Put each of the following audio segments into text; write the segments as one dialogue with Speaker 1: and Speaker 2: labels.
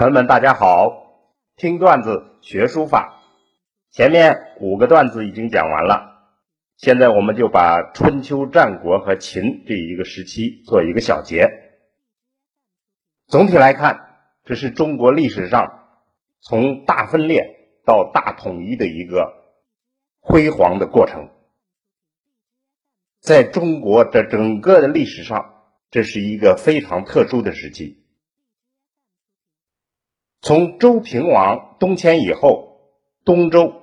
Speaker 1: 朋友们，大家好！听段子学书法，前面五个段子已经讲完了，现在我们就把春秋战国和秦这一个时期做一个小结。总体来看，这是中国历史上从大分裂到大统一的一个辉煌的过程。在中国的整个的历史上，这是一个非常特殊的时期。从周平王东迁以后，东周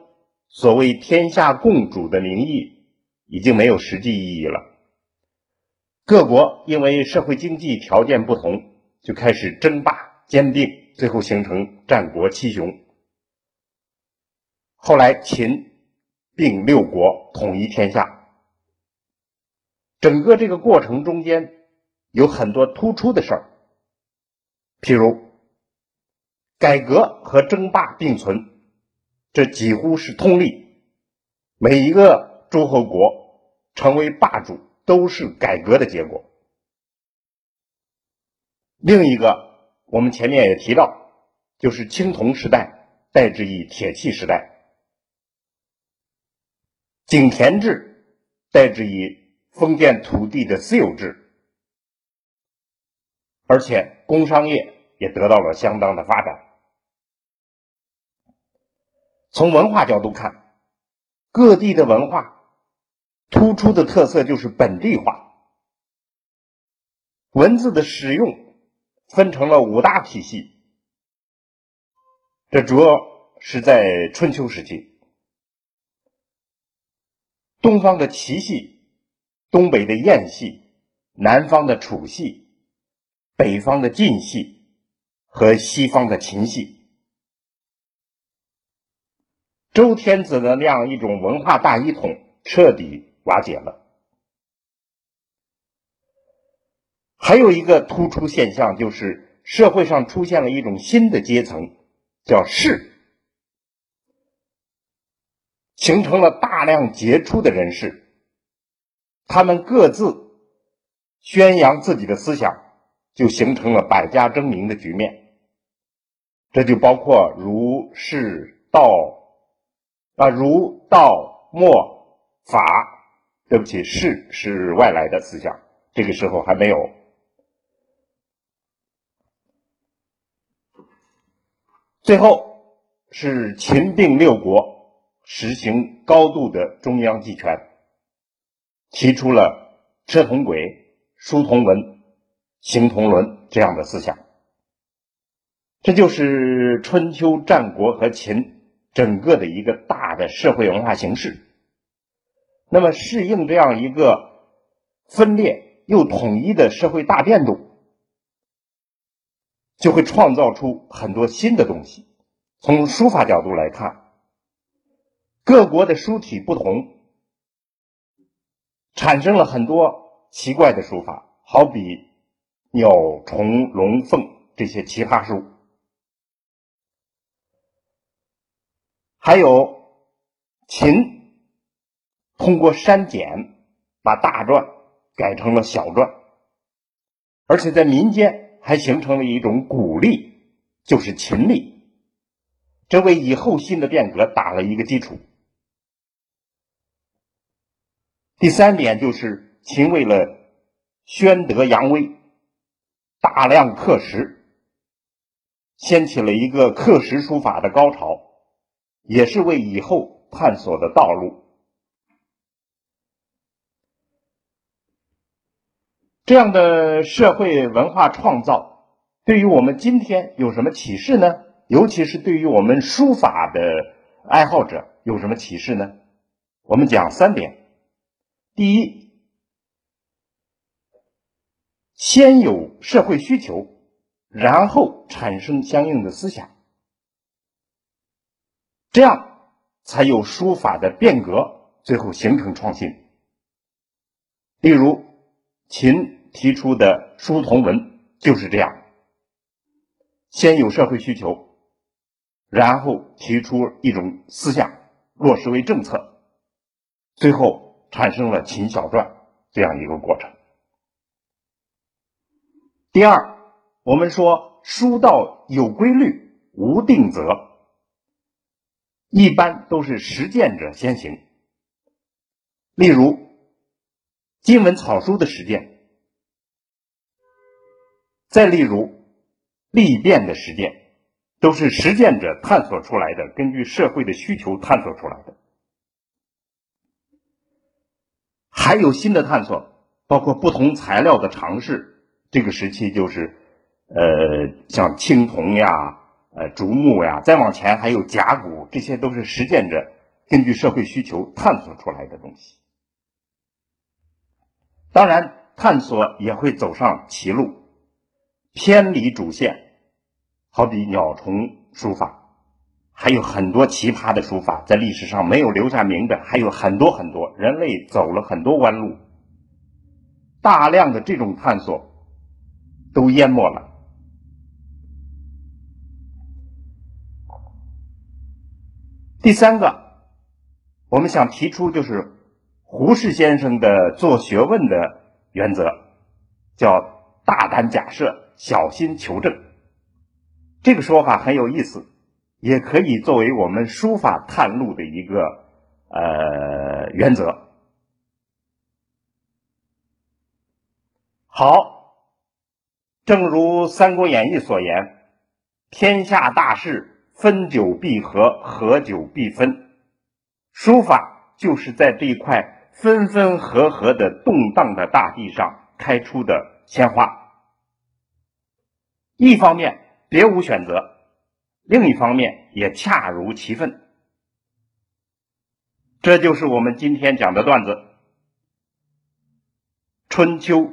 Speaker 1: 所谓天下共主的名义已经没有实际意义了。各国因为社会经济条件不同，就开始争霸兼并，最后形成战国七雄。后来秦并六国，统一天下。整个这个过程中间有很多突出的事儿，譬如。改革和争霸并存，这几乎是通例。每一个诸侯国成为霸主，都是改革的结果。另一个，我们前面也提到，就是青铜时代代之以铁器时代，井田制代之以封建土地的私有制，而且工商业也得到了相当的发展。从文化角度看，各地的文化突出的特色就是本地化。文字的使用分成了五大体系，这主要是在春秋时期。东方的齐系，东北的燕系，南方的楚系，北方的晋系和西方的秦系。周天子的那样一种文化大一统彻底瓦解了。还有一个突出现象，就是社会上出现了一种新的阶层，叫士，形成了大量杰出的人士，他们各自宣扬自己的思想，就形成了百家争鸣的局面。这就包括儒、释、道。啊，儒、道、墨、法，对不起，士是外来的思想，这个时候还没有。最后是秦并六国，实行高度的中央集权，提出了车同轨、书同文、行同伦这样的思想。这就是春秋战国和秦。整个的一个大的社会文化形式，那么适应这样一个分裂又统一的社会大变动，就会创造出很多新的东西。从书法角度来看，各国的书体不同，产生了很多奇怪的书法，好比鸟、虫、龙、凤这些奇葩书。还有秦通过删减，把大篆改成了小篆，而且在民间还形成了一种古隶，就是秦隶，这为以后新的变革打了一个基础。第三点就是秦为了宣德扬威，大量刻石，掀起了一个刻石书法的高潮。也是为以后探索的道路。这样的社会文化创造，对于我们今天有什么启示呢？尤其是对于我们书法的爱好者有什么启示呢？我们讲三点：第一，先有社会需求，然后产生相应的思想。这样才有书法的变革，最后形成创新。例如，秦提出的书同文就是这样：先有社会需求，然后提出一种思想，落实为政策，最后产生了秦小篆这样一个过程。第二，我们说书道有规律，无定则，一般都是实践者先行。例如，金文草书的实践，再例如历变的实践，都是实践者探索出来的，根据社会的需求探索出来的。还有新的探索，包括不同材料的尝试。这个时期就是，呃，像青铜呀、呃竹木呀，再往前还有甲骨，这些都是实践者根据社会需求探索出来的东西。当然，探索也会走上歧路，偏离主线，好比鸟虫书法，还有很多奇葩的书法，在历史上没有留下名的还有很多很多。人类走了很多弯路，大量的这种探索。都淹没了。第三个，我们想提出就是胡适先生的做学问的原则，叫大胆假设，小心求证。这个说法很有意思，也可以作为我们书法探路的一个呃原则。好。正如《三国演义》所言：“天下大事，分久必合，合久必分。”书法就是在这一块分分合合的动荡的大地上开出的鲜花。一方面别无选择，另一方面也恰如其分。这就是我们今天讲的段子：春秋、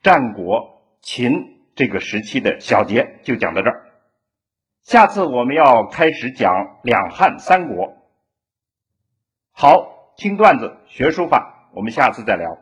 Speaker 1: 战国、秦。这个时期的小节就讲到这儿，下次我们要开始讲两汉三国。好，听段子学书法，我们下次再聊。